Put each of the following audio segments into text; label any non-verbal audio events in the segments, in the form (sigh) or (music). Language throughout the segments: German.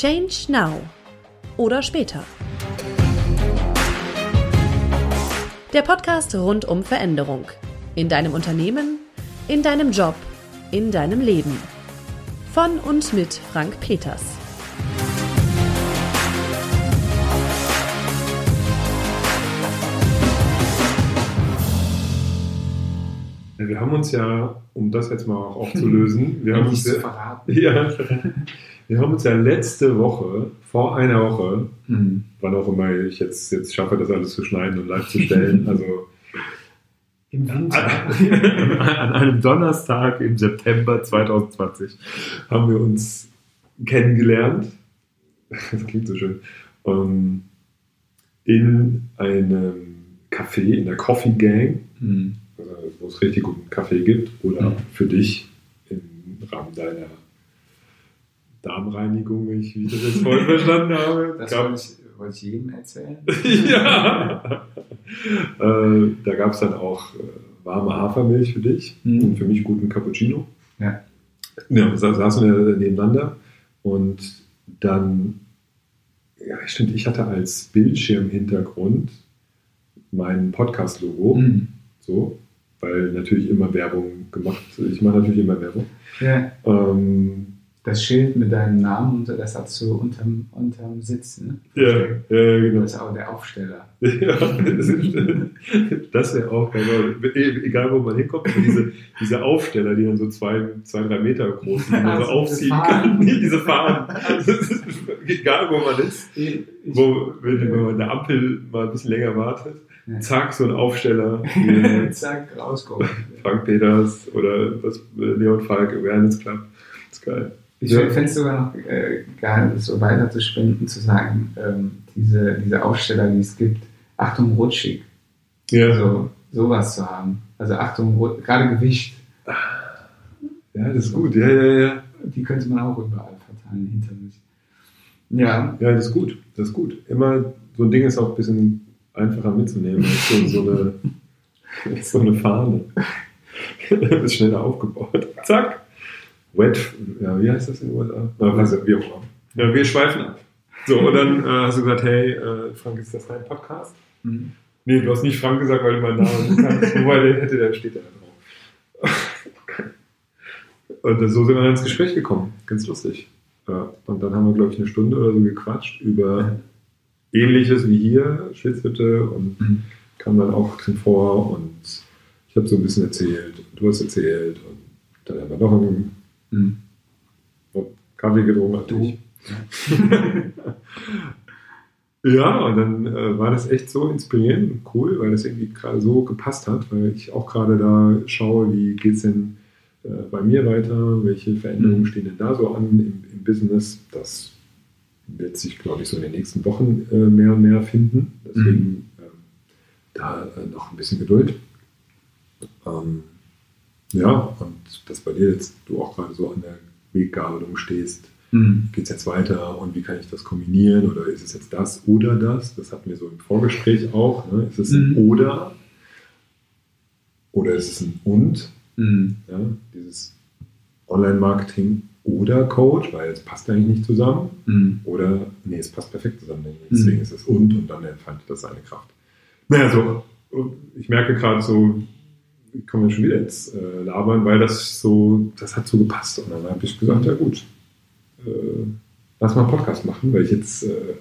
Change Now oder später. Der Podcast rund um Veränderung. In deinem Unternehmen, in deinem Job, in deinem Leben. Von und mit Frank Peters. Wir haben uns ja, um das jetzt mal auch (laughs) aufzulösen, wir haben uns (laughs) ja, verraten. ja, wir haben uns ja letzte Woche, vor einer Woche, Hm. wann auch immer ich jetzt, jetzt schaffe, das alles zu schneiden und live zu stellen, (laughs) also Im Winter. (laughs) an, einem Donnerstag im September 2020 haben wir uns kennengelernt. Das klingt so schön. ähm, in einem Café, in der Coffee Gang, Hm. also wo es richtig guten Kaffee gibt, oder Mhm. für dich im Rahmen deiner Darmreinigung, wie ich wie das jetzt vorhin verstanden habe. (laughs) Das gab- wollte ich, wollte ich jedem erzählen. (laughs) ja. äh, da gab es dann auch äh, warme Hafermilch für dich Mhm. und für mich guten Cappuccino. Ja. Ja, sa saßen wir nebeneinander und dann, ja, stimmt, ich hatte als Bildschirmhintergrund mein Podcast-Logo, Hm. so, weil natürlich immer Werbung gemacht, ich mache natürlich immer Werbung. Ja, Ähm, das Schild mit deinem Namen, und so, das hast du unterm, unterm Sitz. Ne? ja, ja, genau. Das ist auch der Aufsteller. (laughs) Ja, das wäre auch. E- Egal, wo man hinkommt, diese, diese Aufsteller, die dann so zwei, zwei drei Meter groß sind, die man so Also aufziehen diese kann. (laughs) Diese Fahnen. Egal, wo man ist. Ich, Wo, wenn, man an der Ampel mal ein bisschen länger wartet, zack, so ein Aufsteller. (laughs) Zack, rauskommen. Frank Peters oder was, Leon Falk, Awareness Club. Das ist geil. Ich Ja. fände es sogar noch äh, geil, das so weiter zu spenden, zu sagen, ähm, diese, diese Aufsteller, die es gibt, Achtung, rutschig. Ja, Also sowas zu haben. Also Achtung, gerade Gewicht, ja das ist gut. Ja, ja, ja. die könnte man auch überall verteilen hinter sich. Ja, Ja, das ist gut. Das ist gut. Immer so ein Ding ist auch ein bisschen einfacher mitzunehmen als so, so, eine, (laughs) so eine Fahne. (laughs) ist schneller aufgebaut. Zack. Wet, ja, wie heißt das in den USA? Na, wie auch immer. Ja, wir schweifen ab. So, und dann äh, hast du gesagt, hey, äh, Frank, ist das dein Podcast? Mhm. Nee, du hast nicht Frank gesagt, weil du meinen Namen nicht kannst. (laughs) Wobei, der hätte, der steht da drauf. (laughs) Und so sind wir dann ins Gespräch gekommen. Ganz lustig. Ja, und dann haben wir, glaube ich, eine Stunde oder so gequatscht über Ähnliches wie hier, Schwitzhütte und Mhm. kam dann auch drin vor und ich habe so ein bisschen erzählt und du hast erzählt und dann haben wir noch einen Mhm. Kaffee getrunken. Du. natürlich. (laughs) Ja, und dann äh, war das echt so inspirierend und cool, weil das irgendwie gerade so gepasst hat, weil ich auch gerade da schaue, wie geht es denn äh, bei mir weiter, welche Veränderungen Mhm. stehen denn da so an im, im Business. Das wird sich, glaube ich, so in den nächsten Wochen äh, mehr und mehr finden. Deswegen ähm, da äh, noch ein bisschen Geduld. Ähm, ja, und dass bei dir jetzt du auch gerade so an der Weggabelung stehst, Mhm. geht es jetzt weiter und wie kann ich das kombinieren oder ist es jetzt das oder das? Das hatten wir so im Vorgespräch auch. Ne? Ist es ein Mhm. oder oder ist es ein und? Mhm. Ja? Dieses Online-Marketing oder Coach, weil es passt eigentlich nicht zusammen. Mhm. Oder, nee, es passt perfekt zusammen. Deswegen ist es und und dann entfaltet das seine Kraft. Naja, so, ich merke gerade so, ich komme jetzt schon wieder ins äh, Labern, weil das so, das hat so gepasst. Und dann habe ich gesagt, ja gut, äh, lass mal einen Podcast machen, weil ich jetzt äh,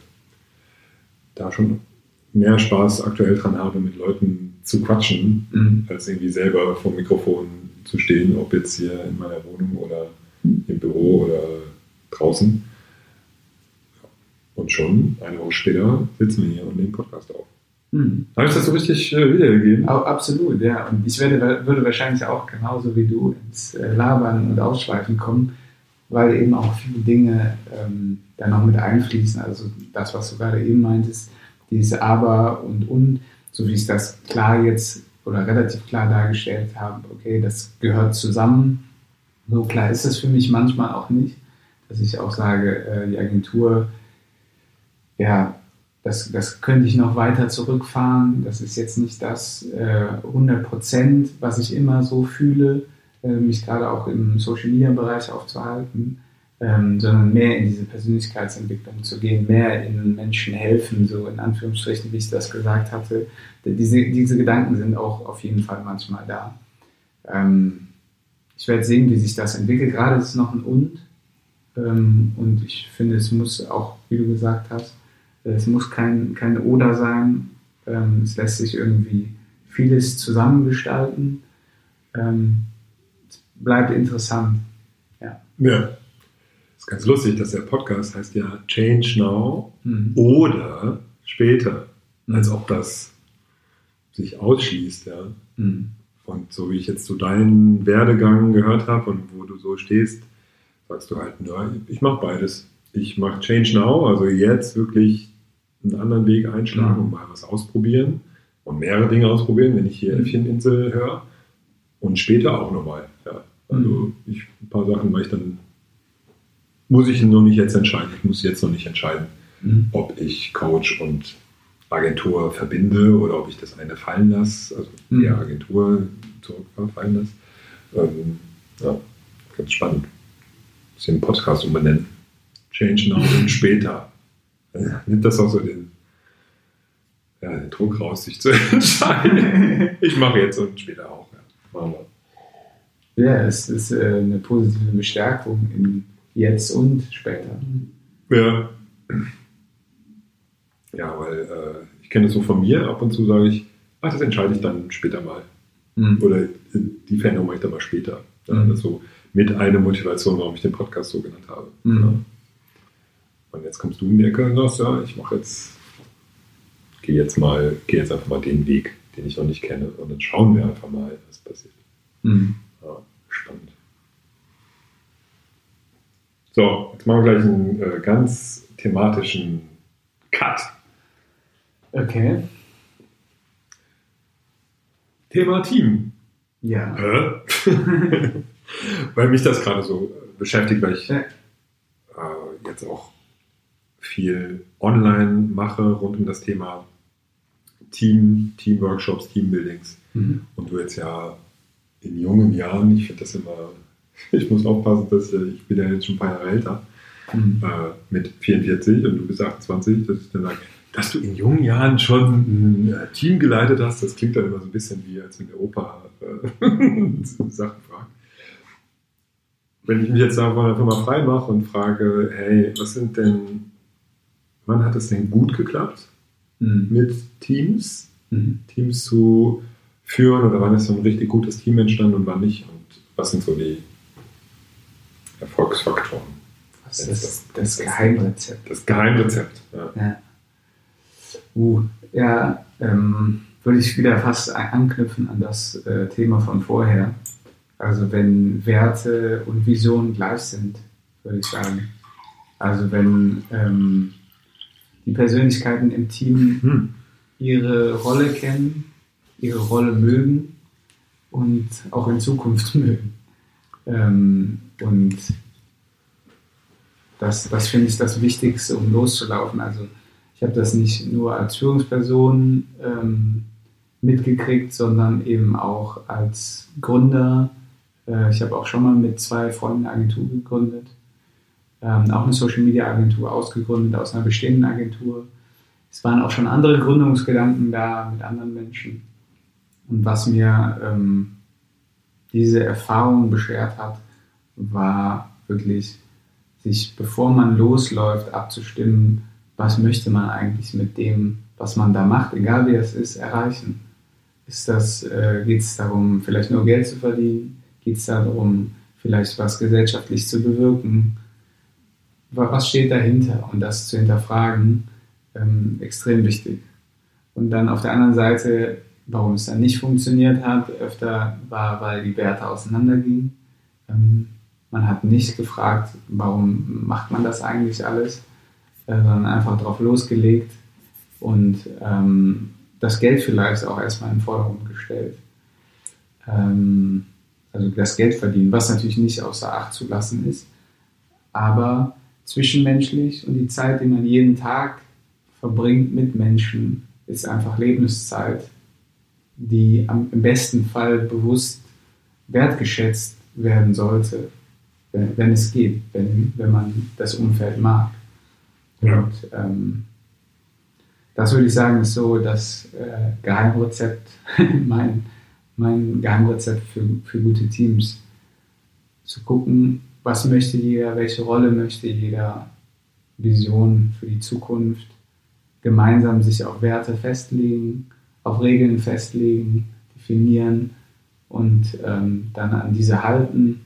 da schon mehr Spaß aktuell dran habe, mit Leuten zu quatschen, Mhm. als irgendwie selber vor dem Mikrofon zu stehen, ob jetzt hier in meiner Wohnung oder im Büro oder draußen. Und schon eine Woche später sitzen wir hier und nehmen Podcast auf. Mhm. Habe ich das so richtig äh, wiedergegeben? Au- Absolut, ja. Und ich werde, würde wahrscheinlich auch genauso wie du ins äh, Labern und Ausschweifen kommen, weil eben auch viele Dinge ähm, da noch mit einfließen. Also das, was du gerade eben meintest, dieses Aber und Und, so wie ich das klar jetzt oder relativ klar dargestellt habe, okay, das gehört zusammen. So klar ist es für mich manchmal auch nicht, dass ich auch sage, äh, die Agentur, ja, das, das könnte ich noch weiter zurückfahren. Das ist jetzt nicht das äh, 100 Prozent, was ich immer so fühle, äh, mich gerade auch im Social Media Bereich aufzuhalten. ähm, sondern mehr in diese Persönlichkeitsentwicklung zu gehen, mehr in Menschen helfen, so in Anführungsstrichen, wie ich das gesagt hatte. Diese, diese Gedanken sind auch auf jeden Fall manchmal da. Ähm, ich werde sehen, wie sich das entwickelt. Gerade ist es noch ein Und. Ähm, und ich finde, es muss auch, wie du gesagt hast, es muss kein, kein Oder sein. Ähm, es lässt sich irgendwie vieles zusammengestalten. Ähm, es bleibt interessant. Ja. ja ist ganz lustig, dass der Podcast heißt ja Change Now mhm. oder später, mhm. als ob das sich ausschließt. Ja. Mhm. Und so wie ich jetzt so deinen Werdegang gehört habe und wo du so stehst, sagst du halt, ja, ich mache beides. Ich mache Change Now, also jetzt wirklich einen anderen Weg einschlagen mhm. und mal was ausprobieren und mehrere Dinge ausprobieren, wenn ich hier mhm. Äffcheninsel höre und später auch nochmal. Ja. Also mhm. ich, ein paar Sachen mache ich dann muss ich noch nicht jetzt entscheiden. Ich muss jetzt noch nicht entscheiden, mhm. ob ich Coach und Agentur verbinde oder ob ich das eine fallen lasse, also mhm. die Agentur zurückfallen lasse. Ähm, ja, ganz spannend. Muss den Podcast umbenennen. Change now und später. Nimmt das auch so den, ja, den Druck raus, sich zu (laughs) entscheiden. ich mache jetzt und später auch. Ja, machen wir. ja es ist äh, eine positive Bestärkung in Jetzt und später. Ja. Ja, weil äh, ich kenne es so von mir, ab und zu sage ich, ach, das entscheide ich dann später mal. Mhm. Oder die Veränderung mache ich dann mal später. Ja, mhm. Das so mit einer Motivation, warum ich den Podcast so genannt habe. Mhm. Ja. Und jetzt kommst du in die Ecke und sagst, ja, ich mache jetzt, gehe jetzt mal, gehe jetzt einfach mal den Weg, den ich noch nicht kenne. Und dann schauen wir einfach mal, was passiert. Mhm. Ja, spannend. So, jetzt machen wir gleich einen äh, ganz thematischen Cut. Okay. Thema Team. Ja. (laughs) weil mich das gerade so beschäftigt, weil ich äh, jetzt auch viel online mache rund um das Thema Team, Teamworkshops, Teambuildings. Mhm. Und du jetzt ja in jungen Jahren, ich finde das immer (laughs) ich muss aufpassen, dass ich, ich bin ja jetzt schon ein paar Jahre älter, mhm. äh, mit 44 und du bist 28, dass ich dann sage, dass du in jungen Jahren schon ein äh, Team geleitet hast, das klingt dann immer so ein bisschen wie, als wenn der Opa äh, (laughs) Sachen fragt. Wenn ich mich jetzt einfach mal frei mache und frage, hey, was sind denn, wann hat es denn gut geklappt mhm. mit Teams, mhm. Teams zu führen oder wann ist so ein richtig gutes Team entstanden und wann nicht und was sind so die Erfolgsfaktoren. Was ist das, das, das Geheimrezept? Das Geheimrezept, ja. Ja, uh, ja ähm, würde ich wieder fast anknüpfen an das äh, Thema von vorher. Also wenn Werte und Visionen gleich sind, würde ich sagen. Also wenn ähm, die Persönlichkeiten im Team hm. ihre Rolle kennen, ihre Rolle mögen und auch in Zukunft (laughs) mögen. Ähm, und das, das finde ich das Wichtigste, um loszulaufen. Also ich habe das nicht nur als Führungsperson ähm, mitgekriegt, sondern eben auch als Gründer. Äh, ich habe auch schon mal mit zwei Freunden eine Agentur gegründet, ähm, auch eine Social Media Agentur ausgegründet aus einer bestehenden Agentur. Es waren auch schon andere Gründungsgedanken da mit anderen Menschen. Und was mir ähm, diese Erfahrung beschert hat, war wirklich, sich bevor man losläuft, abzustimmen, was möchte man eigentlich mit dem, was man da macht, egal wie es ist, erreichen. Ist äh, geht es darum, vielleicht nur Geld zu verdienen? Geht es darum, vielleicht was gesellschaftlich zu bewirken? Was steht dahinter? Und das zu hinterfragen, ähm, extrem wichtig. Und dann auf der anderen Seite Warum es dann nicht funktioniert hat, öfter war, weil die Werte auseinandergingen. Ähm, man hat nicht gefragt, warum macht man das eigentlich alles, äh, sondern einfach drauf losgelegt und ähm, das Geld vielleicht auch erstmal in den Vordergrund gestellt. Ähm, also das Geld verdienen, was natürlich nicht außer Acht zu lassen ist, aber zwischenmenschlich und die Zeit, die man jeden Tag verbringt mit Menschen, ist einfach Lebenszeit die am, im besten Fall bewusst wertgeschätzt werden sollte. wenn, wenn es geht, wenn, wenn man das Umfeld mag. Ja. Und ähm, das würde ich sagen, ist so das äh, Geheimrezept, (laughs) mein, mein Geheimrezept für, für gute Teams. Zu gucken, was möchte jeder, welche Rolle möchte jeder, Vision für die Zukunft, gemeinsam sich auf Werte festlegen, auf Regeln festlegen, definieren und ähm, dann an diese halten.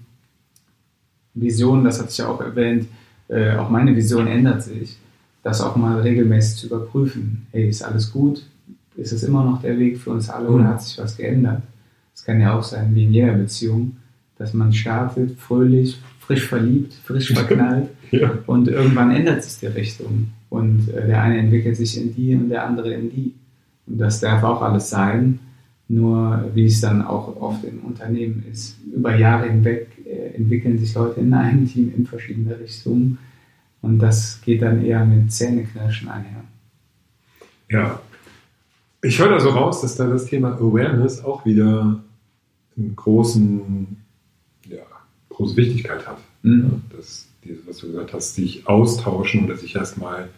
Vision, das hatte ich ja auch erwähnt, äh, auch meine Vision ändert sich, das auch mal regelmäßig zu überprüfen. Hey, ist alles gut? Ist es immer noch der Weg für uns alle oder hat sich was geändert? Es kann ja auch sein, wie in jeder Beziehung, dass man startet, fröhlich, frisch verliebt, frisch (laughs) verknallt Ja. und irgendwann ändert sich die Richtung. Und äh, der eine entwickelt sich in die und der andere in die. Und das darf auch alles sein. Nur wie es dann auch oft in Unternehmen ist, über Jahre hinweg äh, entwickeln sich Leute in einem Team in verschiedene Richtungen. Und das geht dann eher mit Zähneknirschen einher. Ja. Ich höre da so raus, dass da das Thema Awareness auch wieder einen großen, große Wichtigkeit hat. Mhm. Ja, dass dieses, was du gesagt hast, sich austauschen oder sich erstmal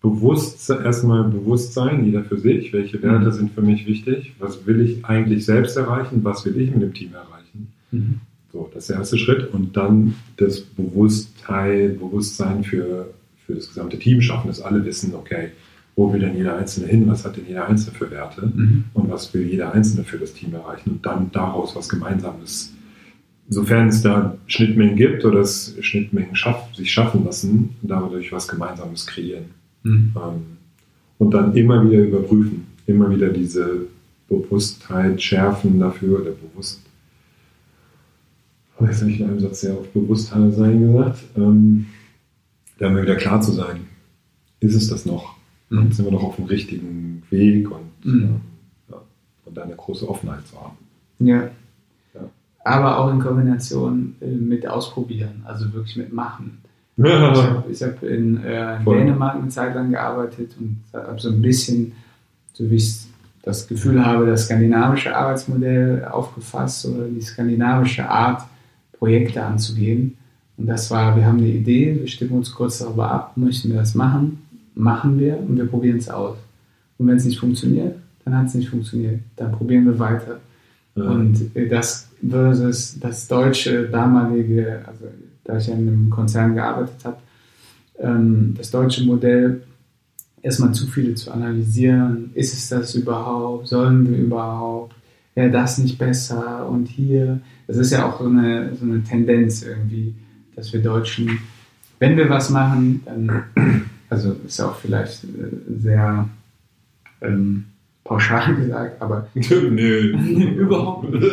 bewusst, erstmal bewusst sein, jeder für sich, welche Werte Mhm. sind für mich wichtig, was will ich eigentlich selbst erreichen, was will ich mit dem Team erreichen. Mhm. So, das ist der erste Schritt. Und dann das Bewusstheit, Bewusstsein für, für das gesamte Team schaffen, dass alle wissen, okay, wo will denn jeder Einzelne hin, was hat denn jeder Einzelne für Werte Mhm. und was will jeder Einzelne für das Team erreichen und dann daraus was Gemeinsames, sofern es da Schnittmengen gibt oder es Schnittmengen schaff, sich schaffen lassen, dadurch was Gemeinsames kreieren. Mhm. Ähm, und dann immer wieder überprüfen, immer wieder diese Bewusstheit schärfen dafür oder bewusst. Jetzt habe ich in einem Satz sehr auf Bewusstheit sein gesagt. Ähm, da immer wieder klar zu sein, ist es das noch? Mhm. Sind wir noch auf dem richtigen Weg und, Mhm. ähm, ja, und da eine große Offenheit zu haben. Ja. Ja. Aber auch in Kombination äh, mit Ausprobieren, also wirklich mit Machen. Ich Ja, habe hab in, äh, in. Dänemark eine Zeit lang gearbeitet und habe so ein bisschen, so wie ich das Gefühl habe, das skandinavische Arbeitsmodell aufgefasst oder die skandinavische Art, Projekte anzugehen. Und das war, wir haben eine Idee, wir stimmen uns kurz darüber ab, möchten wir das machen, machen wir und wir probieren es aus. Und wenn es nicht funktioniert, dann hat es nicht funktioniert. Dann probieren wir weiter. Und äh, das versus das deutsche damalige, also da ich ja in einem Konzern gearbeitet habe, ähm, das deutsche Modell, erstmal zu viele zu analysieren, ist es das überhaupt, sollen wir überhaupt, wäre das nicht besser? Und hier, das ist ja auch so eine, so eine Tendenz irgendwie, dass wir Deutschen, wenn wir was machen, dann, also ist ja auch vielleicht äh, sehr ähm, pauschal gesagt, aber (laughs) Nö. (laughs) Überhaupt nicht.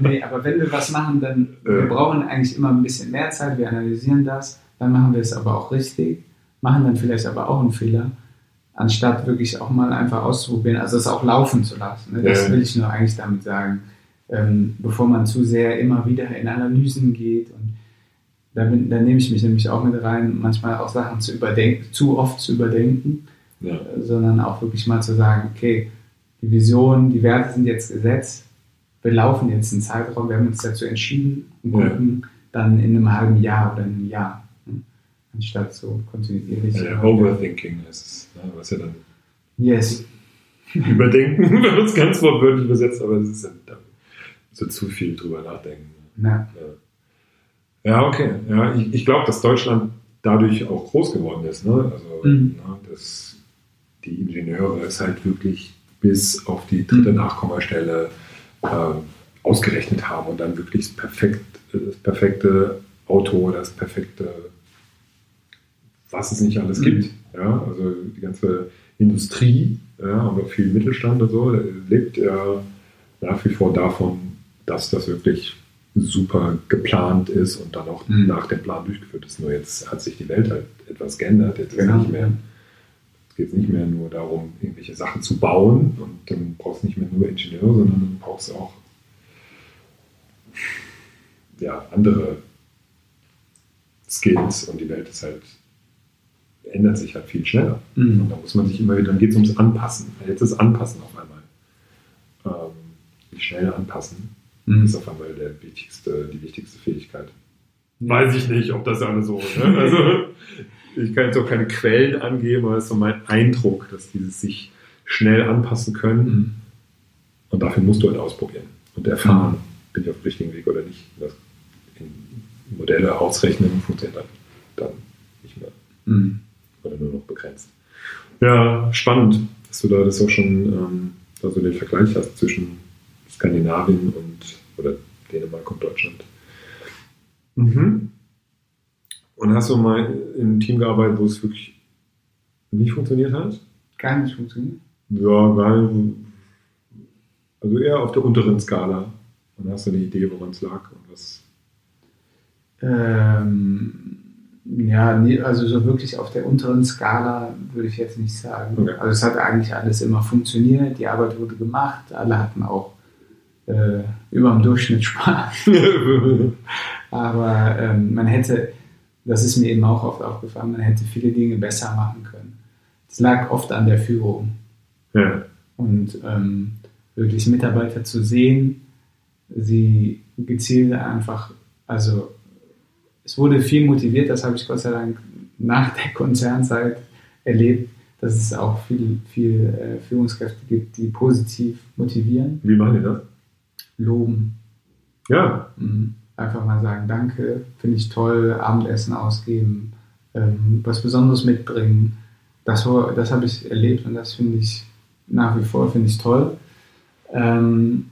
nee, aber wenn wir was machen, dann wir brauchen eigentlich immer ein bisschen mehr Zeit, wir analysieren das, dann machen wir es aber auch richtig, machen dann vielleicht aber auch einen Fehler, anstatt wirklich auch mal einfach auszuprobieren, also es auch laufen zu lassen. Ne? Das Ja. will ich nur eigentlich damit sagen, ähm, bevor man zu sehr immer wieder in Analysen geht und da, bin, da nehme ich mich nämlich auch mit rein, manchmal auch Sachen zu überdenken, zu oft zu überdenken Ja. sondern auch wirklich mal zu sagen, okay, die Vision, die Werte sind jetzt gesetzt, wir laufen jetzt einen Zeitraum, wir haben uns dazu entschieden und Ja. gucken dann in einem halben Jahr oder einem Jahr, ne? anstatt so kontinuierlich. Ja, Overthinking ist es, ne, was ja dann Yes. überdenken, (laughs) wenn man es ganz wortwörtlich übersetzt, aber es ist ja da- so zu viel drüber nachdenken. Na, Ja, ja okay. Ja, ich, ich glaube, dass Deutschland dadurch auch groß geworden ist. Ne? Also, Mhm. ne, dass die Ingenieure es halt wirklich bis auf die dritte. Nachkommastelle ähm, ausgerechnet haben und dann wirklich das, perfekt, das perfekte Auto, das perfekte, was es nicht alles Mhm. gibt. Ja? Also die ganze Industrie ja, und auch viel Mittelstand und so lebt ja nach wie vor davon, dass das wirklich super geplant ist und dann auch Mhm. nach dem Plan durchgeführt ist. Nur jetzt hat sich die Welt halt etwas geändert. Jetzt ist Genau. nicht mehr, geht nicht mehr nur darum, irgendwelche Sachen zu bauen und dann brauchst du nicht mehr nur Ingenieure, sondern du brauchst auch ja, andere Skills und die Welt ist halt ändert sich halt viel schneller. Mhm. Und da muss man sich immer wieder, dann geht es ums Anpassen. Jetzt ist Anpassen auf einmal. Ähm, schnell anpassen Mhm. ist auf einmal der wichtigste, die wichtigste Fähigkeit. Weiß ich nicht, ob das alles so ne? Also, (laughs) ich kann jetzt auch keine Quellen angeben, aber es ist so mein Eindruck, dass dieses sich schnell anpassen können. Mhm. Und dafür musst du halt ausprobieren und erfahren, bin ich auf dem richtigen Weg oder nicht. Das in Modelle ausrechnen funktioniert dann, dann nicht mehr Mhm. oder nur noch begrenzt. Ja, spannend, dass du da das auch schon ähm, da so den Vergleich hast zwischen Skandinavien und oder Dänemark und Deutschland. Mhm. Und hast du mal in einem Team gearbeitet, wo es wirklich nicht funktioniert hat? Gar nicht funktioniert. Ja, weil, also eher auf der unteren Skala. Und hast du eine Idee, woran es lag und was. Ähm, ja, nee, also so wirklich auf der unteren Skala würde ich jetzt nicht sagen. Okay. Also es hat eigentlich alles immer funktioniert, die Arbeit wurde gemacht, alle hatten auch äh, über dem Durchschnitt Spaß. (laughs) Aber ähm, man hätte, das ist mir eben auch oft aufgefallen, man hätte viele Dinge besser machen können. Es lag oft an der Führung. ja. und ähm, wirklich Mitarbeiter zu sehen, sie gezielt einfach, also es wurde viel motiviert, das habe ich Gott sei Dank nach der Konzernzeit erlebt, dass es auch viel, viel äh, Führungskräfte gibt, die positiv motivieren, Wie machen die das? loben, Ja, Mhm. Einfach mal sagen, danke, finde ich toll, Abendessen ausgeben, ähm, was Besonderes mitbringen. Das, das habe ich erlebt und das finde ich nach wie vor finde ich toll. Ähm,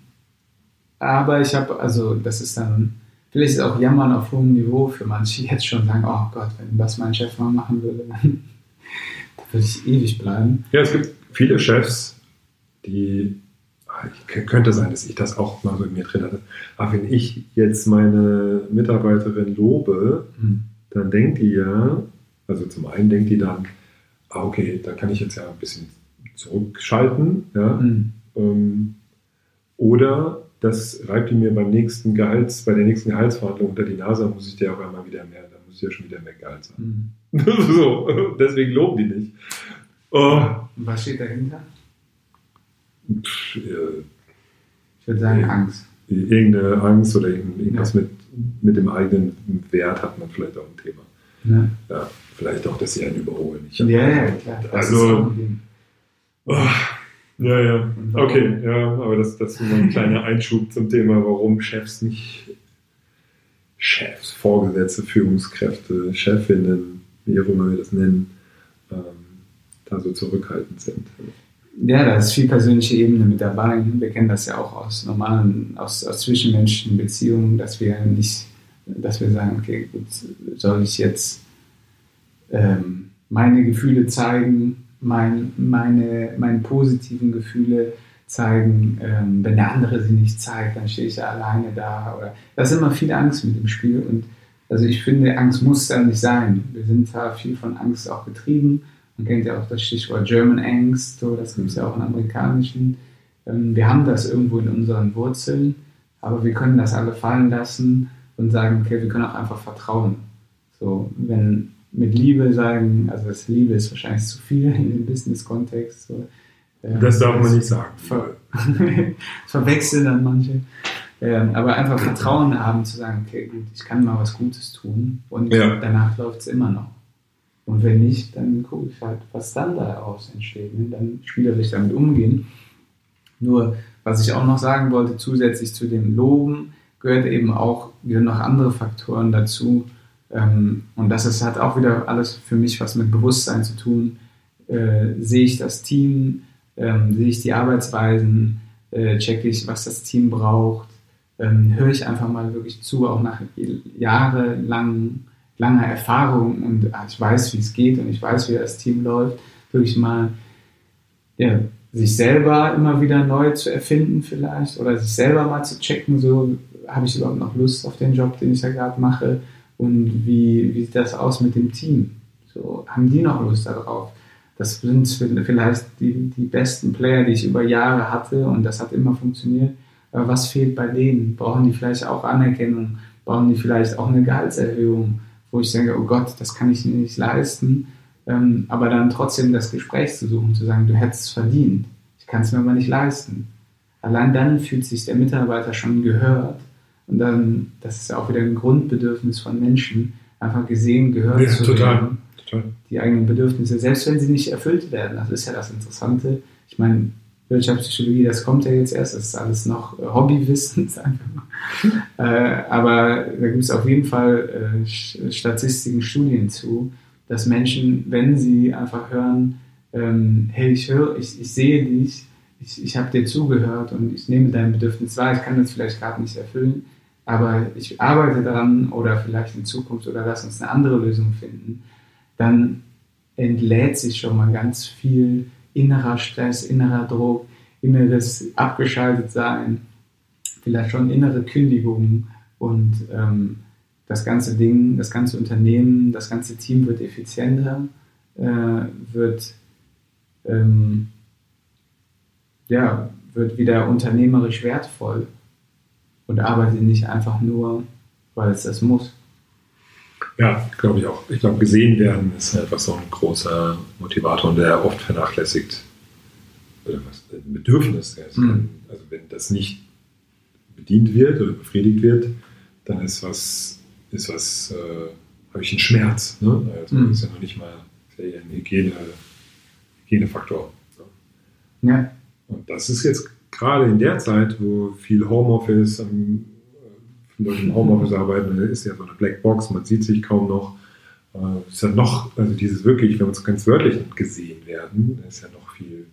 aber ich habe, also das ist dann, vielleicht ist auch Jammern auf hohem Niveau für manche, jetzt schon sagen, oh Gott, wenn das mein Chef mal machen würde, dann (laughs) da würde ich ewig bleiben. Ja, es gibt viele Chefs, die, könnte sein, dass ich das auch mal so in mir drin hatte, aber wenn ich jetzt meine Mitarbeiterin lobe, Mhm. dann denkt die ja, also zum einen denkt die dann, ah, okay, da kann ich jetzt ja ein bisschen zurückschalten, ja, Mhm. ähm, oder das reibt die mir beim nächsten Gehalts, bei der nächsten Gehaltsverhandlung unter die Nase, dann muss ich dir auch einmal wieder mehr, dann muss ich ja schon wieder mehr Gehalt zahlen. Mhm. (laughs) so, deswegen loben die nicht. Oh, was steht dahinter? Pff, äh, Ich würde sagen Ja. Angst. irgendeine Angst oder irgend- irgendwas Ja. mit, mit dem eigenen Wert hat man vielleicht auch ein Thema. Ne? Ja, vielleicht auch, dass sie einen überholen. Ich Ja, ja, klar. Also-. Oh, ja, ja. Okay, ja, aber das, das ist ein kleiner Einschub zum Thema, warum Chefs nicht Chefs, Vorgesetzte, Führungskräfte, Chefinnen, wie auch immer wir das nennen, ähm, da so zurückhaltend sind. Ja, da ist viel persönliche Ebene mit dabei. Wir kennen das ja auch aus normalen, aus, aus zwischenmenschlichen Beziehungen, dass wir nicht, dass wir sagen, okay, gut, soll ich jetzt ähm, meine Gefühle zeigen, mein, meine, meine positiven Gefühle zeigen. Ähm, wenn der andere sie nicht zeigt, dann stehe ich ja alleine da. Oder da ist immer viel Angst mit im Spiel. Und also ich finde, Angst muss da nicht sein. Wir sind da viel von Angst auch getrieben. Man kennt ja auch das Stichwort German Angst, so, das gibt es ja auch im amerikanischen. Ähm, wir haben das irgendwo in unseren Wurzeln, aber wir können das alle fallen lassen und sagen, okay, wir können auch einfach vertrauen. So, wenn mit Liebe sagen, also das Liebe ist wahrscheinlich zu viel in dem Business-Kontext. So, ähm, Das darf man nicht sagen. Ver (laughs) verwechseln dann manche. Ähm, aber einfach Vertrauen haben zu sagen, okay, gut, ich kann mal was Gutes tun und Ja. danach läuft es immer noch. Und wenn nicht, dann gucke ich halt, was dann daraus entsteht. Ne? Dann spielerisch damit umgehen. Nur, was ich auch noch sagen wollte, zusätzlich zu dem Loben, gehört eben auch gehören noch andere Faktoren dazu. Ähm, und das ist, hat auch wieder alles für mich was mit Bewusstsein zu tun. Äh, sehe ich das Team, ähm, sehe ich die Arbeitsweisen, äh, checke ich, was das Team braucht, ähm, höre ich einfach mal wirklich zu, auch nach jahrelang langer Erfahrung und ah, ich weiß, wie es geht und ich weiß, wie das Team läuft, wirklich mal ja, sich selber immer wieder neu zu erfinden vielleicht oder sich selber mal zu checken, so habe ich überhaupt noch Lust auf den Job, den ich da gerade mache und wie, wie sieht das aus mit dem Team? So, haben die noch Lust darauf? Das sind vielleicht die, die besten Player, die ich über Jahre hatte und das hat immer funktioniert. Aber was fehlt bei denen? Brauchen die vielleicht auch Anerkennung? Brauchen die vielleicht auch eine Gehaltserhöhung? Wo ich denke, oh Gott, das kann ich nicht leisten. Ähm, aber dann trotzdem das Gespräch zu suchen, zu sagen, du hättest es verdient. Ich kann es mir aber nicht leisten. Allein dann fühlt sich der Mitarbeiter schon gehört Und dann, das ist ja auch wieder ein Grundbedürfnis von Menschen, einfach gesehen, gehört Ja, zu total. werden Total. die eigenen Bedürfnisse, selbst wenn sie nicht erfüllt werden. Das ist ja das Interessante. Ich meine, Wirtschaftspsychologie, das kommt ja jetzt erst, das ist alles noch Hobbywissen, (laughs) sagen wir mal. äh, aber da gibt es auf jeden Fall äh, Statistiken, Studien zu, dass Menschen, wenn sie einfach hören, ähm, hey, ich höre, ich, ich sehe dich, ich, ich habe dir zugehört und ich nehme dein Bedürfnis wahr, ich kann das vielleicht gerade nicht erfüllen, aber ich arbeite daran oder vielleicht in Zukunft oder lass uns eine andere Lösung finden, dann entlädt sich schon mal ganz viel innerer Stress, innerer Druck, inneres Abgeschaltetsein, vielleicht schon innere Kündigungen und ähm, das ganze Ding, das ganze Unternehmen, das ganze Team wird effizienter, äh, wird, ähm, ja, wird wieder unternehmerisch wertvoll und arbeitet nicht einfach nur, weil es das muss. Ja, glaube ich auch. Ich glaube, gesehen werden ist einfach so ein großer Motivator und der oft vernachlässigt oder was, ein Bedürfnis. Es Mhm. also wenn das nicht bedient wird oder befriedigt wird, dann ist was, ist was, äh, habe ich einen Schmerz. Ne? Also Mhm. ist ja noch nicht mal ja ein Hygiene, Hygienefaktor. Ne? Ja, Und das ist jetzt gerade in der Zeit, wo viel Homeoffice, viele Leute im Homeoffice arbeiten, ist ja so eine Blackbox, man sieht sich kaum noch. Äh, ist ja noch, also dieses wirklich, wenn man es ganz wörtlich gesehen werden, ist ja noch viel,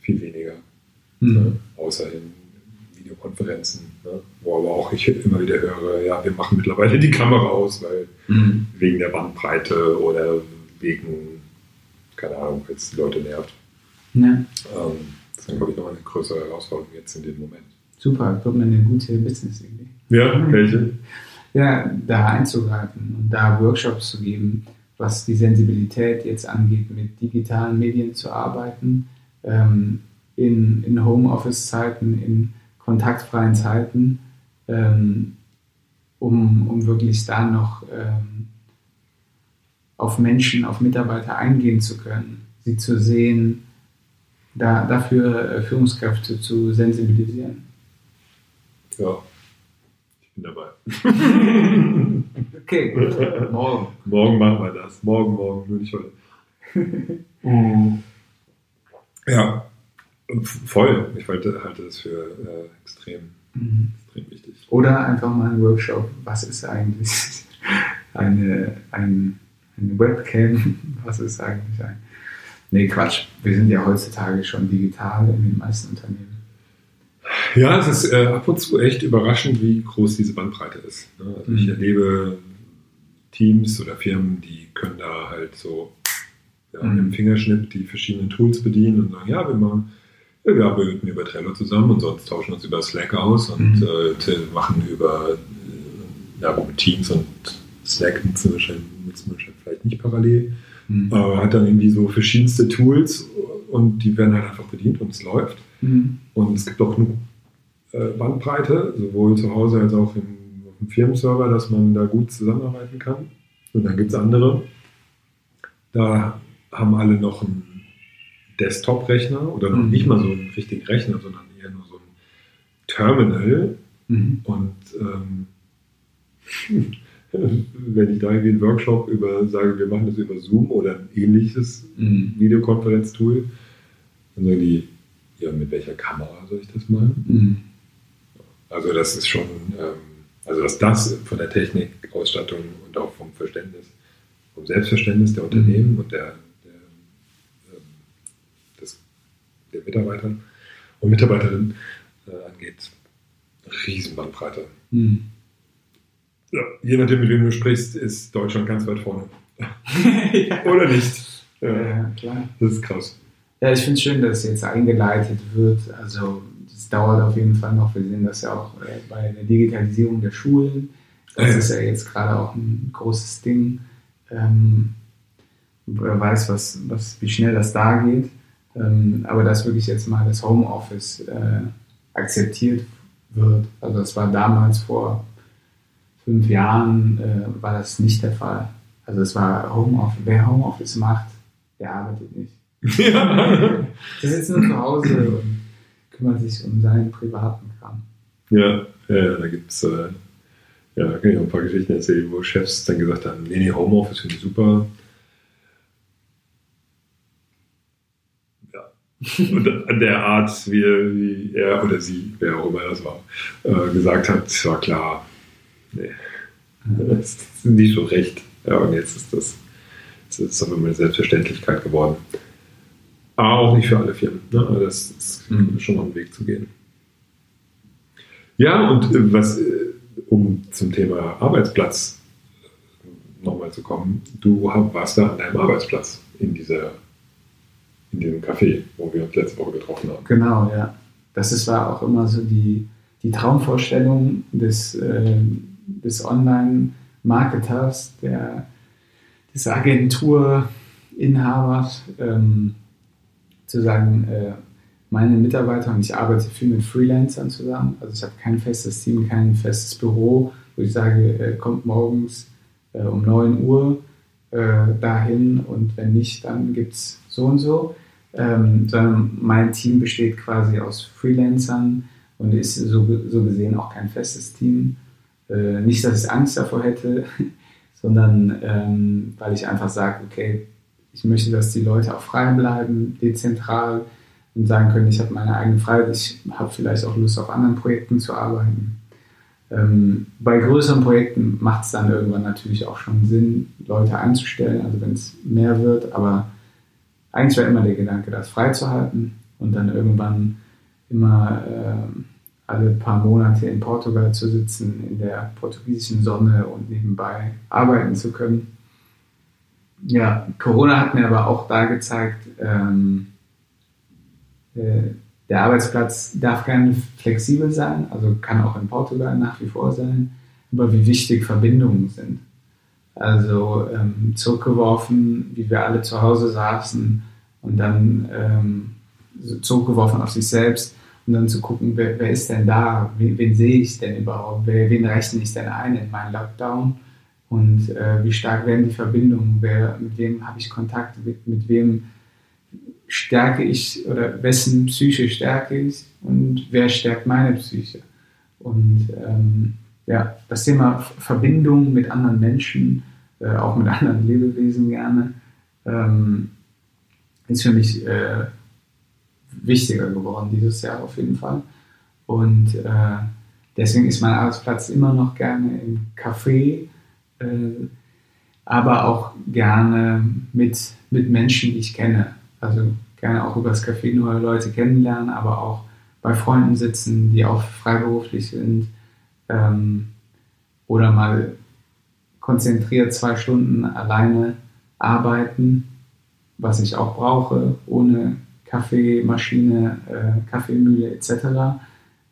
viel weniger. Mhm. Ne? Außer in Videokonferenzen, ne? wo aber auch ich immer wieder höre, ja, wir machen mittlerweile die Kamera aus, weil Mhm. wegen der Bandbreite oder wegen, keine Ahnung, jetzt die Leute nervt. ja. Ähm, das ist, glaube ich, noch eine größere Herausforderung jetzt in dem Moment. super, kommt mir eine gute Business-Idee. Ja, welche? ja, da einzugreifen und da Workshops zu geben, was die Sensibilität jetzt angeht, mit digitalen Medien zu arbeiten, ähm, in, in Homeoffice-Zeiten, in kontaktfreien Zeiten, ähm, um, um wirklich da noch ähm, auf Menschen, auf Mitarbeiter eingehen zu können, sie zu sehen, da, dafür äh, Führungskräfte zu sensibilisieren. Ja, bin dabei. Okay, gut. morgen. Morgen machen wir das. Morgen, morgen, nur nicht heute. Ja, voll. Ich halte, halte das für äh, extrem, Mhm. extrem wichtig. Oder einfach mal ein Workshop. Was ist eigentlich eine, ein, eine Webcam? Was ist eigentlich ein. Nee, Quatsch. Wir sind ja heutzutage schon digital in den meisten Unternehmen. Ja, es ist äh, ab und zu echt überraschend, wie groß diese Bandbreite ist. Ne? Also ich Mhm. erlebe Teams oder Firmen, die können da halt so ja, Mhm. mit dem Fingerschnipp die verschiedenen Tools bedienen und sagen, ja, wir machen, ja, wir arbeiten über Trello zusammen und sonst tauschen uns über Slack aus und Mhm. äh, machen über äh, ja, Teams und Slack nutzen wir wir vielleicht nicht parallel, Mhm. aber hat dann irgendwie so verschiedenste Tools und die werden halt einfach bedient und es läuft. Mhm. Und es gibt auch genug äh, Bandbreite, sowohl zu Hause als auch im, auf dem Firmenserver, dass man da gut zusammenarbeiten kann. Und dann gibt es andere, da haben alle noch einen Desktop-Rechner oder noch Mhm. nicht mal so einen richtigen Rechner, sondern eher nur so ein Terminal. Mhm. Und ähm, wenn ich da irgendwie einen Workshop über sage, wir machen das über Zoom oder ein ähnliches Mhm. Videokonferenztool, dann sagen die, ja, mit welcher Kamera soll ich das machen? Mhm. Also das ist schon, ähm, also dass das von der Technik, Ausstattung und auch vom Verständnis, vom Selbstverständnis der Unternehmen und der, der, ähm, des, der Mitarbeiter und Mitarbeiterinnen äh, angeht, Riesenbandbreite. Mhm. Ja, je nachdem, mit wem du sprichst, ist Deutschland ganz weit vorne. (laughs) Oder nicht? Ja, Ja, klar. das ist krass. Ja, ich finde es schön, dass es jetzt eingeleitet wird. Also es dauert auf jeden Fall noch. Wir sehen das ja auch äh, bei der Digitalisierung der Schulen. Das ist ja jetzt gerade auch ein großes Ding. Ähm, wer weiß, was, was, wie schnell das da geht. Ähm, aber dass wirklich jetzt mal das Homeoffice äh, akzeptiert wird. Also das war damals vor fünf Jahren äh, war das nicht der Fall. Also es war Homeoffice. Wer Homeoffice macht, der arbeitet nicht. ja. Der sitzt nur zu Hause und kümmert sich um seinen privaten Kram. Ja, ja da gibt es, äh, ja, da kann ich auch ein paar Geschichten erzählen, wo Chefs dann gesagt haben, nee, nee, Homeoffice finde ich super. Ja. Und an der Art, wie, wie er oder sie, wer auch immer das war, äh, gesagt hat, war klar, nee, (laughs) das ist nicht so recht. Ja, und jetzt ist das, das ist aber eine Selbstverständlichkeit geworden. Aber auch nicht für alle Firmen. Ne? Also das ist mhm. schon noch ein Weg zu gehen. Ja, und äh, was, äh, um zum Thema Arbeitsplatz nochmal zu kommen, du warst da an deinem Arbeitsplatz in dieser in diesem Café, wo wir uns letzte Woche getroffen haben. Genau, ja. Das ist, war auch immer so die, die Traumvorstellung des, äh, des Online-Marketers, des Agenturinhabers, ähm, zu sagen, äh, meine Mitarbeiter und ich arbeite viel mit Freelancern zusammen. Also ich habe kein festes Team, kein festes Büro, wo ich sage, äh, kommt morgens äh, um 9 Uhr äh, dahin und wenn nicht, dann gibt es so und so. Ähm, sondern mein Team besteht quasi aus Freelancern und ist so, so gesehen auch kein festes Team. Äh, nicht, dass ich Angst davor hätte, (laughs) sondern ähm, weil ich einfach sage, okay, ich möchte, dass die Leute auch frei bleiben, dezentral und sagen können, ich habe meine eigene Freiheit, ich habe vielleicht auch Lust auf anderen Projekten zu arbeiten. Ähm, bei größeren Projekten macht es dann irgendwann natürlich auch schon Sinn, Leute einzustellen, also wenn es mehr wird, aber eigentlich war immer der Gedanke, das freizuhalten und dann irgendwann immer äh, alle paar Monate in Portugal zu sitzen, in der portugiesischen Sonne und nebenbei arbeiten zu können. Ja, Corona hat mir aber auch da gezeigt, ähm, äh, der Arbeitsplatz darf gerne flexibel sein, also kann auch in Portugal nach wie vor sein, aber wie wichtig Verbindungen sind. Also ähm, zurückgeworfen, wie wir alle zu Hause saßen und dann ähm, zurückgeworfen auf sich selbst und dann zu gucken, wer, wer ist denn da, wen, wen, sehe ich denn überhaupt, wen rechne ich denn ein in meinen Lockdown? Und äh, wie stark werden die Verbindungen, wer, mit wem habe ich Kontakt, mit, mit wem stärke ich oder wessen Psyche stärke ich? Und wer stärkt meine Psyche. Und ähm, ja, das Thema Verbindung mit anderen Menschen, äh, auch mit (laughs) anderen Lebewesen gerne, ähm, ist für mich äh, wichtiger geworden dieses Jahr auf jeden Fall. Und äh, deswegen ist mein Arbeitsplatz immer noch gerne im Café, äh, aber auch gerne mit, mit Menschen, die ich kenne. Also gerne auch über das Café neue Leute kennenlernen, aber auch bei Freunden sitzen, die auch freiberuflich sind. Ähm, oder mal konzentriert zwei Stunden alleine arbeiten, was ich auch brauche, ohne Kaffeemaschine, äh, Kaffeemühle etc.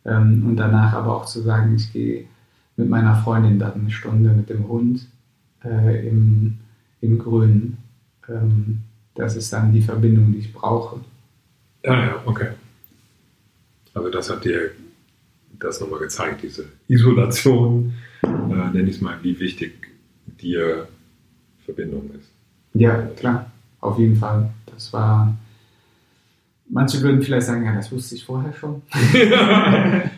Ähm, und danach aber auch zu sagen, ich gehe mit meiner Freundin dann eine Stunde mit dem Hund äh, im, im Grünen. Ähm, das ist dann die Verbindung, die ich brauche. Ja, ja, okay. Also das hat dir das nochmal gezeigt, diese Isolation, äh, nenne ich es mal, wie wichtig dir Verbindung ist. Ja, klar, auf jeden Fall. Das war, manche würden vielleicht sagen, ja, das wusste ich vorher schon. (laughs)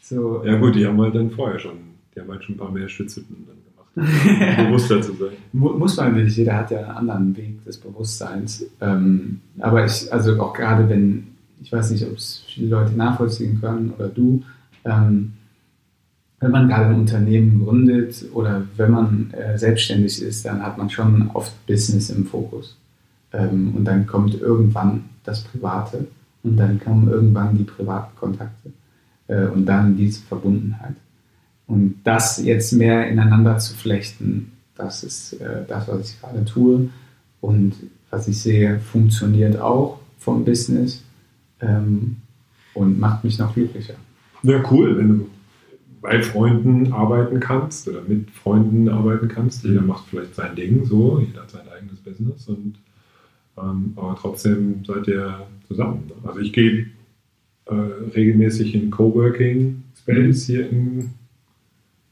so, ja gut, die haben halt dann vorher schon, die haben halt schon ein paar mehr Schützhütten dann (laughs) bewusster zu sein. Muss man nicht, jeder hat ja einen anderen Weg des Bewusstseins. Ähm, aber ich, also auch gerade wenn, ich weiß nicht, ob es viele Leute nachvollziehen können oder du, ähm, wenn man gerade ein Unternehmen gründet oder wenn man äh, selbstständig ist, dann hat man schon oft Business im Fokus. Ähm, und dann kommt irgendwann das Private und dann kommen irgendwann die privaten Kontakte äh, und dann diese Verbundenheit. Und das jetzt mehr ineinander zu flechten, das ist äh, das, was ich gerade tue. Und was ich sehe, funktioniert auch vom Business ähm, und macht mich noch glücklicher. Ja, cool, wenn du bei Freunden arbeiten kannst oder mit Freunden arbeiten kannst. Jeder macht vielleicht sein Ding so, jeder hat sein eigenes Business und ähm, aber trotzdem seid ihr zusammen. Also ich gehe äh, regelmäßig in Coworking Space hier in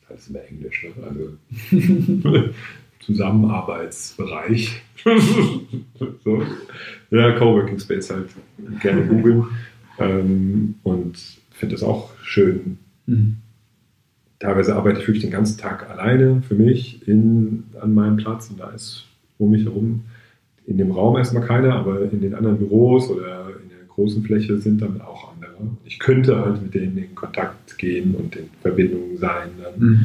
das ist immer Englisch, ne? also (laughs) Zusammenarbeitsbereich. (laughs) so. Ja, Coworking Space halt gerne googeln. Ähm, und finde es auch schön, Mhm. Teilweise arbeite ich wirklich den ganzen Tag alleine für mich in, an meinem Platz und da ist um mich herum in dem Raum erstmal keiner, aber in den anderen Büros oder in der großen Fläche sind dann auch andere. Ich könnte halt mit denen in Kontakt gehen und in Verbindung sein, dann, mhm.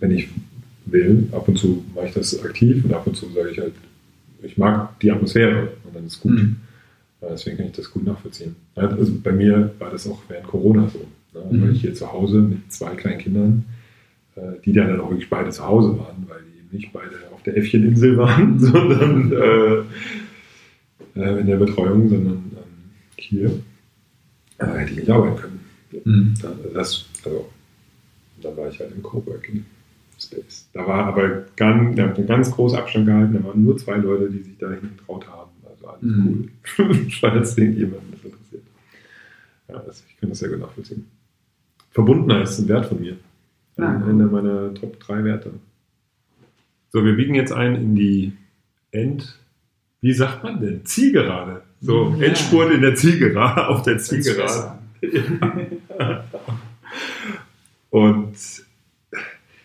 wenn ich will. Ab und zu mache ich das aktiv und ab und zu sage ich halt, ich mag die Atmosphäre und dann ist gut. Mhm. Deswegen kann ich das gut nachvollziehen. Also bei mir war das auch während Corona so. Ne? Mhm. Weil ich hier zu Hause mit zwei kleinen Kindern, äh, die dann auch wirklich beide zu Hause waren, weil die nicht beide auf der Äffcheninsel waren, (laughs) sondern äh, äh, in der Betreuung, sondern ähm, hier äh, hätte ich nicht arbeiten können. Mhm. Das, also, da war ich halt im Coworking. Space. Da war aber ganz, der hat einen ganz großen Abstand gehalten, da waren nur zwei Leute, die sich dahin getraut haben. Also alles mhm. cool, (laughs) falls irgendjemand das interessiert. Ja, das, ich kann das sehr gut nachvollziehen. Verbundenheit ist ein Wert von mir. Ja. Einer meiner Top 3 Werte. So, wir biegen jetzt ein in die End, wie sagt man denn? Zielgerade. So, ja. Endspurt in der Zielgerade, (laughs) auf der Zielgerade. (laughs) Und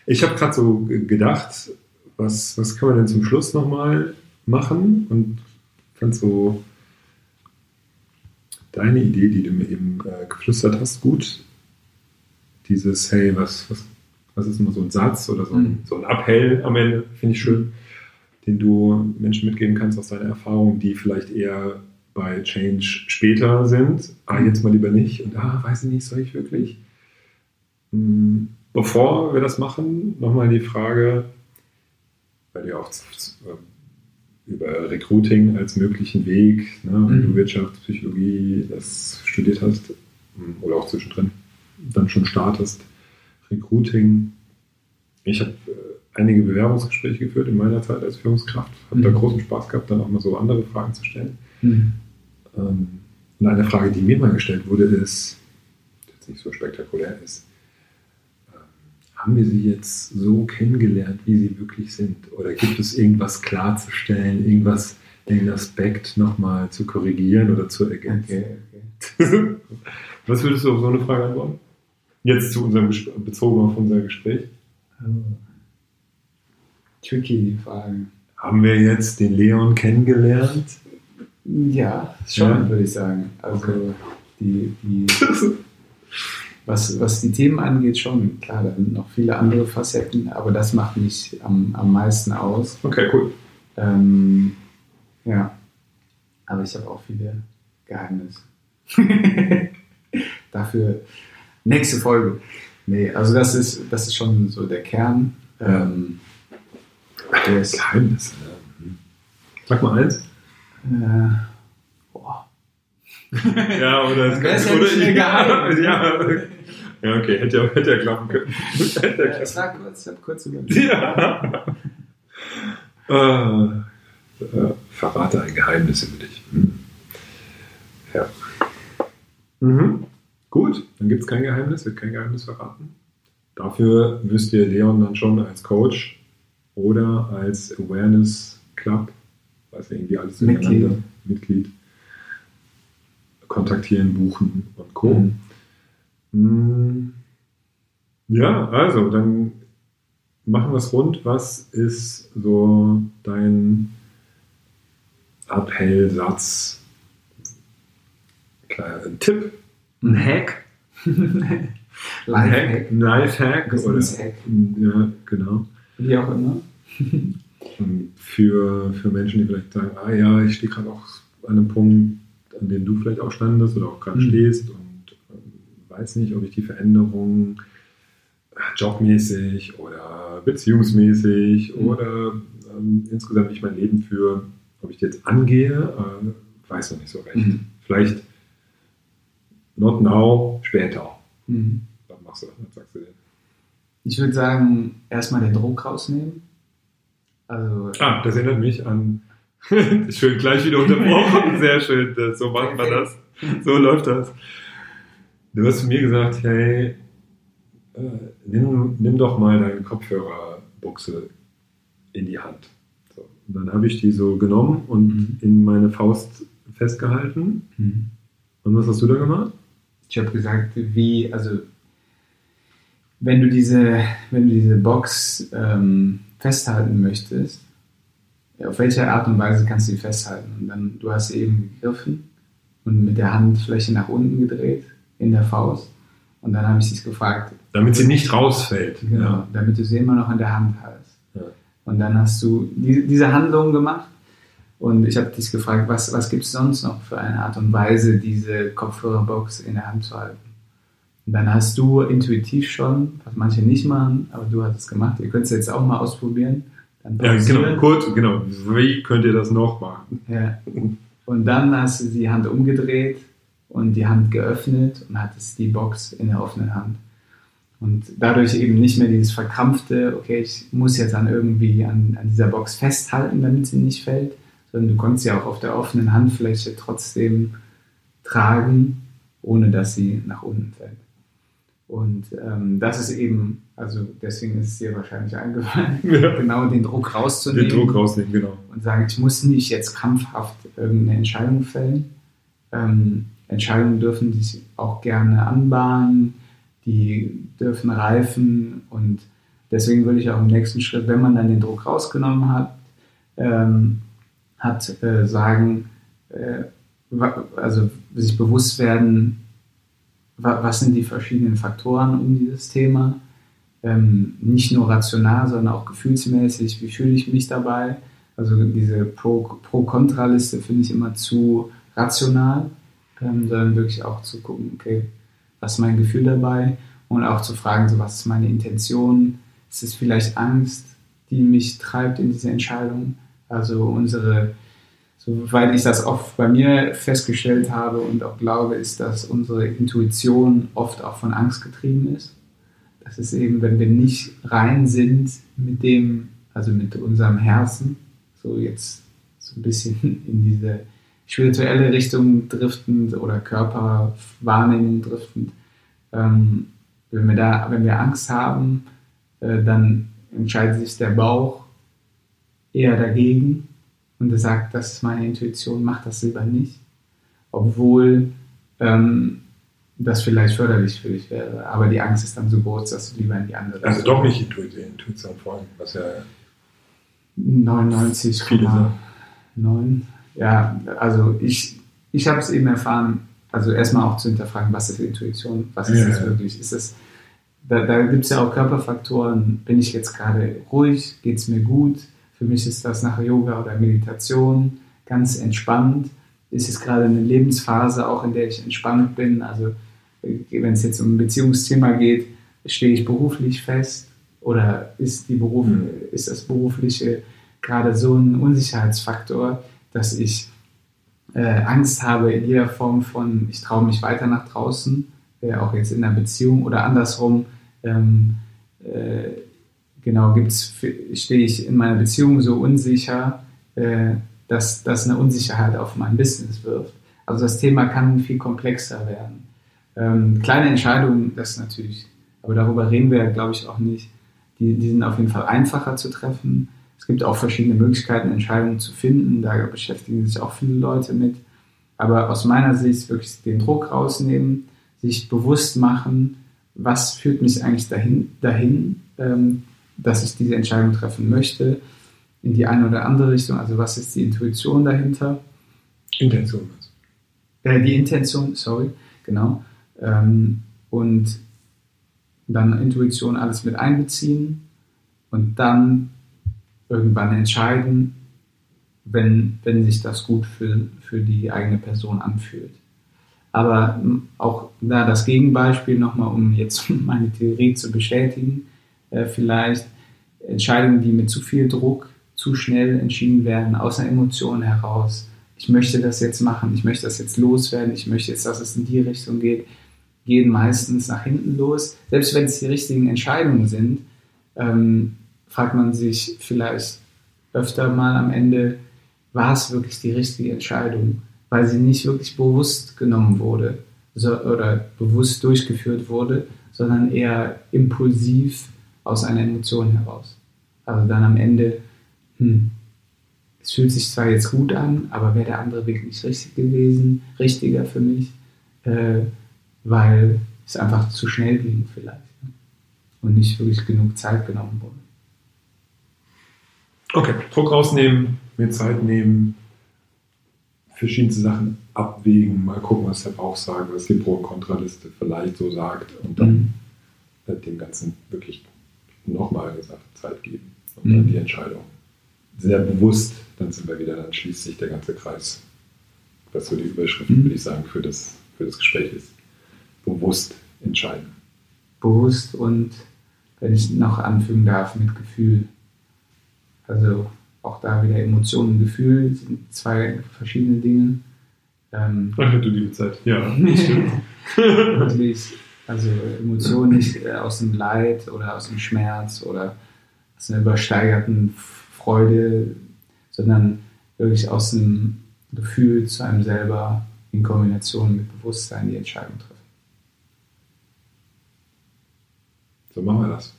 ich habe gerade so gedacht, was, was kann man denn zum Schluss nochmal machen? Und fand so deine Idee, die du mir eben äh, geflüstert hast, gut. Dieses, hey, was, was, was ist immer so ein Satz oder so, ein, mhm. so ein Appell am Ende, finde ich schön, den du Menschen mitgeben kannst aus deiner Erfahrung, die vielleicht eher bei Change später sind. Ah, jetzt mal lieber nicht. Und ah, weiß ich nicht, soll ich wirklich? Hm Bevor wir das machen, nochmal die Frage, weil du ja auch über Recruiting als möglichen Weg, ne, wenn du mhm. Wirtschaftspsychologie das studiert hast hm, oder auch zwischendrin dann schon startest, Recruiting. Ich habe äh, einige Bewerbungsgespräche geführt in meiner Zeit als Führungskraft, habe mhm. da großen Spaß gehabt, dann auch mal so andere Fragen zu stellen. Mhm. Ähm, und eine Frage, die mir mal gestellt wurde, ist, die jetzt nicht so spektakulär ist, haben wir sie jetzt so kennengelernt, wie sie wirklich sind? Oder gibt es irgendwas klarzustellen, irgendwas, den Aspekt nochmal zu korrigieren oder zu ergänzen? Okay, okay. (laughs) Was würdest du auf so eine Frage antworten? Jetzt zu unserem bezogen auf unser Gespräch. Oh. Tricky die Frage. Haben wir jetzt den Leon kennengelernt? Ja, schon, ja? würde ich sagen. Also okay. die, die was, was die Themen angeht, schon. Klar, da sind noch viele andere Facetten, aber das macht mich am, am meisten aus. Okay, cool. Ähm, ja, aber ich habe auch viele Geheimnisse. (laughs) Dafür nächste Folge. Nee, also das ist, das ist schon so der Kern. Ähm, Geheimnisse. Mhm. Sag mal eins. Äh, (laughs) ja, oder es kann, oder ich, ja, (laughs) ja, ja, okay, hätte ja, hätte ja klappen können. (laughs) hätte ja, ich war kurz, ich habe kurz überlegt. Ja. äh, äh, verrate ein Geheimnis über dich. Hm. Ja. Mhm. Gut, dann gibt es kein Geheimnis, wird kein Geheimnis verraten. Dafür müsst ihr Leon dann schon als Coach oder als Awareness Club, was irgendwie alles Mitglied. Mitglied kontaktieren, buchen und Co. Mhm. Hm. Ja, also dann machen wir es rund. Was ist so dein Appellsatz? Ein Tipp? Ein Hack? (laughs) Lifehack. Lifehack. Oder, Hack. Ja, genau. Wie auch immer. (laughs) für, für Menschen, die vielleicht sagen, ah ja, ich stehe gerade auch an einem Punkt, an dem du vielleicht auch standest oder auch gerade mhm. stehst und ähm, weiß nicht, ob ich die Veränderung äh, jobmäßig oder beziehungsmäßig mhm. oder ähm, insgesamt, wie ich mein Leben führe, ob ich die jetzt angehe, äh, weiß noch nicht so recht. Mhm. Vielleicht not now, später. Mhm. Was machst du? Was sagst du denn? Ich würde sagen, erstmal den Druck rausnehmen. Also, ah, das erinnert mich an (laughs) schön gleich wieder unterbrochen. (laughs) Sehr schön. So macht man das. So läuft das. Du hast zu mir gesagt, hey, äh, nimm, nimm doch mal deine Kopfhörerbuchse in die Hand. So. Und dann habe ich die so genommen und mhm. in meine Faust festgehalten. Mhm. Und was hast du da gemacht? Ich habe gesagt, wie, also wenn du diese, wenn du diese Box ähm, festhalten möchtest, auf welche Art und Weise kannst du sie festhalten? Und dann, du hast sie eben gegriffen und mit der Handfläche nach unten gedreht in der Faust. Und dann habe ich sie gefragt. Damit sie nicht rausfällt. Genau, ja. damit du sie immer noch in der Hand hast. Ja. Und dann hast du die, diese Handlung gemacht. Und ich habe dich gefragt, was, was gibt es sonst noch für eine Art und Weise, diese Kopfhörerbox in der Hand zu halten? Und dann hast du intuitiv schon, was manche nicht machen, aber du hast es gemacht. Ihr könnt es jetzt auch mal ausprobieren. ja, genau, kurz, genau. Wie könnt ihr das noch machen? Ja. Und dann hast du die Hand umgedreht und die Hand geöffnet und hattest die Box in der offenen Hand. Und dadurch eben nicht mehr dieses verkrampfte, okay, ich muss jetzt dann irgendwie an, an dieser Box festhalten, damit sie nicht fällt, sondern du konntest sie auch auf der offenen Handfläche trotzdem tragen, ohne dass sie nach unten fällt. Und ähm, das ist eben, also deswegen ist es dir wahrscheinlich eingefallen, (laughs) ja. genau den Druck rauszunehmen. Den Druck rausnehmen, genau. Und sagen, ich muss nicht jetzt krampfhaft irgendeine Entscheidung fällen. Ähm, Entscheidungen dürfen sich auch gerne anbahnen, die dürfen reifen und deswegen würde ich auch im nächsten Schritt, wenn man dann den Druck rausgenommen hat, ähm, hat äh, sagen, äh, also sich bewusst werden, was sind die verschiedenen Faktoren um dieses Thema. Ähm, nicht nur rational, sondern auch gefühlsmäßig, wie fühle ich mich dabei. Also diese Pro-Kontra-Liste finde ich immer zu rational, ähm, sondern wirklich auch zu gucken, okay, was ist mein Gefühl dabei und auch zu fragen, so, was ist meine Intention? Ist es vielleicht Angst, die mich treibt in diese Entscheidung? Also unsere soweit ich das oft bei mir festgestellt habe und auch glaube, ist, dass unsere Intuition oft auch von Angst getrieben ist. Das ist eben, wenn wir nicht rein sind mit dem, also mit unserem Herzen, so jetzt so ein bisschen (laughs) in diese spirituelle Richtung driftend oder Körperwahrnehmung driftend. Ähm, wenn wir da, wenn wir Angst haben, äh, dann entscheidet sich der Bauch eher dagegen und er sagt, das ist meine Intuition, mach das lieber nicht. Obwohl ähm, das vielleicht förderlich für dich wäre. Aber die Angst ist dann so groß, dass du lieber in die andere Also doch nicht Intuition, Intuition vor allem, was ja 99,9. Ja, also ich, ich habe es eben erfahren, also erstmal auch zu hinterfragen, was ist Intuition, was ist ja, das wirklich? Ist es, da, da gibt es ja auch Körperfaktoren, bin ich jetzt gerade ruhig, geht es mir gut, für mich ist das nach Yoga oder Meditation ganz entspannt. Ist es gerade eine Lebensphase, auch in der ich entspannt bin. Also wenn es jetzt um ein Beziehungsthema geht, stehe ich beruflich fest oder ist, die Beruf, mhm. ist das Berufliche gerade so ein Unsicherheitsfaktor, dass ich äh, Angst habe in jeder Form von, ich traue mich weiter nach draußen, äh, auch jetzt in einer Beziehung oder andersrum, ähm, äh, genau, gibt's, stehe ich in meiner Beziehung so unsicher, äh, dass das eine Unsicherheit auf mein Business wirft. Also das Thema kann viel komplexer werden. Ähm, kleine Entscheidungen, das natürlich, aber darüber reden wir, glaube ich, auch nicht. Die, die sind auf jeden Fall einfacher zu treffen. Es gibt auch verschiedene Möglichkeiten, Entscheidungen zu finden. Da beschäftigen sich auch viele Leute mit. Aber aus meiner Sicht wirklich den Druck rausnehmen, sich bewusst machen, was führt mich eigentlich dahin, dahin ähm, dass ich diese Entscheidung treffen möchte, in die eine oder andere Richtung. Also was ist die Intuition dahinter? Intention. Äh, die Intention, sorry, genau. Ähm, und dann Intuition alles mit einbeziehen und dann irgendwann entscheiden, wenn, wenn sich das gut für, für die eigene Person anfühlt. Aber auch da das Gegenbeispiel nochmal, um jetzt (laughs) meine Theorie zu bestätigen, äh, vielleicht Entscheidungen, die mit zu viel Druck zu schnell entschieden werden, aus einer Emotion heraus. Ich möchte das jetzt machen, ich möchte das jetzt loswerden, ich möchte jetzt, dass es in die Richtung geht, gehen meistens nach hinten los. Selbst wenn es die richtigen Entscheidungen sind, ähm, fragt man sich vielleicht öfter mal am Ende, war es wirklich die richtige Entscheidung, weil sie nicht wirklich bewusst genommen wurde so, oder bewusst durchgeführt wurde, sondern eher impulsiv aus einer Emotion heraus. Also dann am Ende, hm, es fühlt sich zwar jetzt gut an, aber wäre der andere Weg nicht richtig gewesen, richtiger für mich, äh, weil es einfach zu schnell ging vielleicht. und nicht wirklich genug Zeit genommen wurde. Okay, Druck rausnehmen, mir Zeit nehmen, verschiedenste Sachen abwägen, mal gucken, was der Bauch sagt, was die Pro- und Kontraliste vielleicht so sagt und dann mhm. dem Ganzen wirklich nochmal gesagt Zeit geben und mhm. dann die Entscheidung sehr bewusst, dann sind wir wieder, dann schließt sich der ganze Kreis, was so die Überschrift, mhm. würde ich sagen, für das, für das Gespräch ist. Bewusst entscheiden. Bewusst und, wenn ich noch anfügen darf, mit Gefühl. Also auch da wieder Emotionen und Gefühl sind zwei verschiedene Dinge. Ähm, Ach, du liebe Zeit, ja. Wirklich, (laughs) also Emotionen nicht äh, aus dem Leid oder aus dem Schmerz oder aus einer übersteigerten Freude, sondern wirklich aus dem Gefühl zu einem selber in Kombination mit Bewusstsein die Entscheidung treffen. So machen wir das.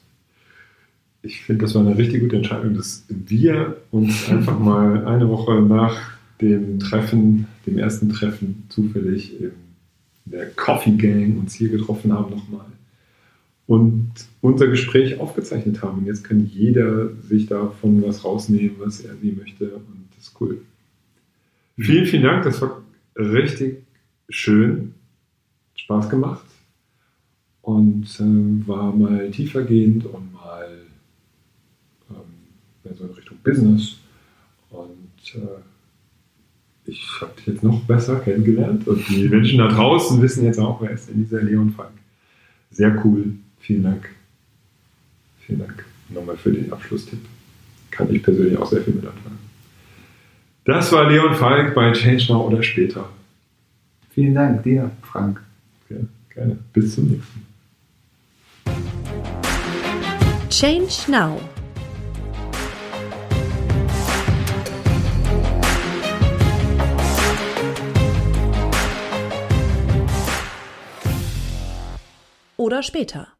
Ich finde, das war eine richtig gute Entscheidung, dass wir uns einfach mal eine Woche nach dem Treffen, dem ersten Treffen zufällig in der Coffee Gang uns hier getroffen haben nochmal und unser Gespräch aufgezeichnet haben. Und jetzt kann jeder sich davon was rausnehmen, was er sie möchte. Und das ist cool. Vielen, vielen Dank. Das war richtig schön. Spaß gemacht. Und äh, war mal tiefergehend und mal ähm, in Richtung Business. Und äh, ich habe dich jetzt noch besser kennengelernt. Und die Menschen da draußen wissen jetzt auch, wer ist denn dieser Leon Falk. Sehr cool. Vielen Dank. Vielen Dank nochmal für den Abschlusstipp. Kann ich persönlich auch sehr viel mit anfangen. Das war Leon Falk bei Change Now oder später. Vielen Dank dir, Frank. Ja, gerne. Bis zum nächsten Mal. Change Now. Oder später.